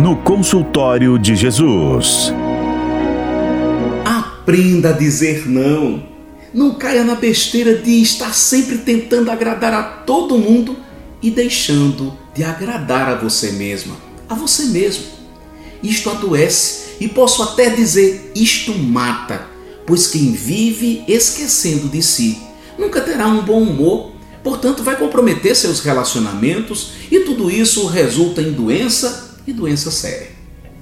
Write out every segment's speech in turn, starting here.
no consultório de Jesus. Aprenda a dizer não. Não caia na besteira de estar sempre tentando agradar a todo mundo e deixando de agradar a você mesma, a você mesmo. Isto adoece e posso até dizer isto mata, pois quem vive esquecendo de si nunca terá um bom humor, portanto vai comprometer seus relacionamentos e tudo isso resulta em doença e doença séria.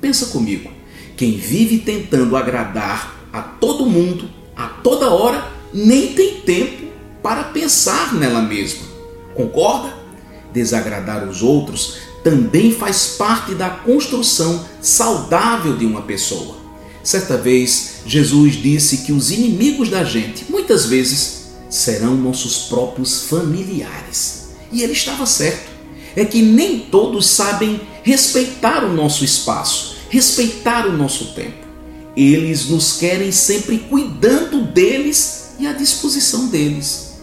Pensa comigo, quem vive tentando agradar a todo mundo, a toda hora, nem tem tempo para pensar nela mesma. Concorda? Desagradar os outros também faz parte da construção saudável de uma pessoa. Certa vez, Jesus disse que os inimigos da gente, muitas vezes, serão nossos próprios familiares. E ele estava certo. É que nem todos sabem respeitar o nosso espaço, respeitar o nosso tempo. Eles nos querem sempre cuidando deles e à disposição deles.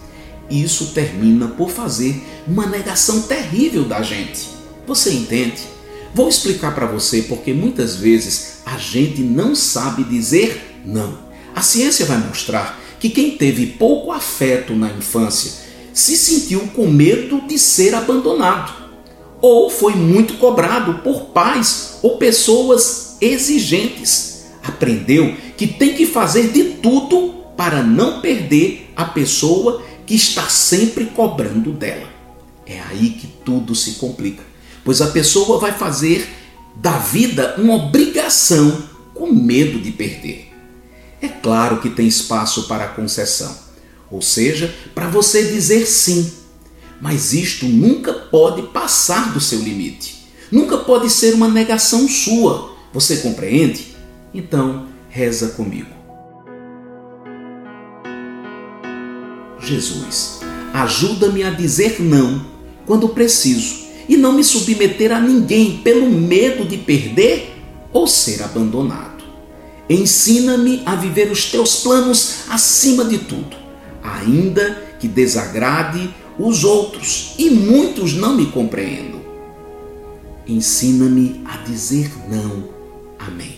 Isso termina por fazer uma negação terrível da gente. Você entende? Vou explicar para você porque muitas vezes a gente não sabe dizer não. A ciência vai mostrar que quem teve pouco afeto na infância se sentiu com medo de ser abandonado, ou foi muito cobrado por pais ou pessoas exigentes. Aprendeu que tem que fazer de tudo para não perder a pessoa que está sempre cobrando dela. É aí que tudo se complica, pois a pessoa vai fazer da vida uma obrigação com medo de perder. É claro que tem espaço para concessão, ou seja, para você dizer sim, mas isto nunca pode passar do seu limite. Nunca pode ser uma negação sua. Você compreende? Então, reza comigo. Jesus, ajuda-me a dizer não quando preciso e não me submeter a ninguém pelo medo de perder ou ser abandonado. Ensina-me a viver os teus planos acima de tudo, ainda que desagrade os outros e muitos não me compreendam. Ensina-me a dizer não. Amém.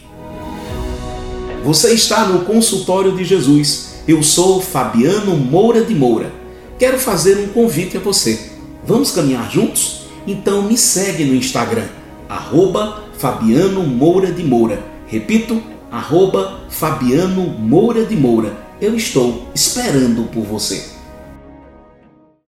Você está no consultório de Jesus. Eu sou Fabiano Moura de Moura. Quero fazer um convite a você. Vamos caminhar juntos? Então me segue no Instagram, arroba Fabiano Moura de Moura. Repito, arroba Fabiano Moura de Moura. Eu estou esperando por você.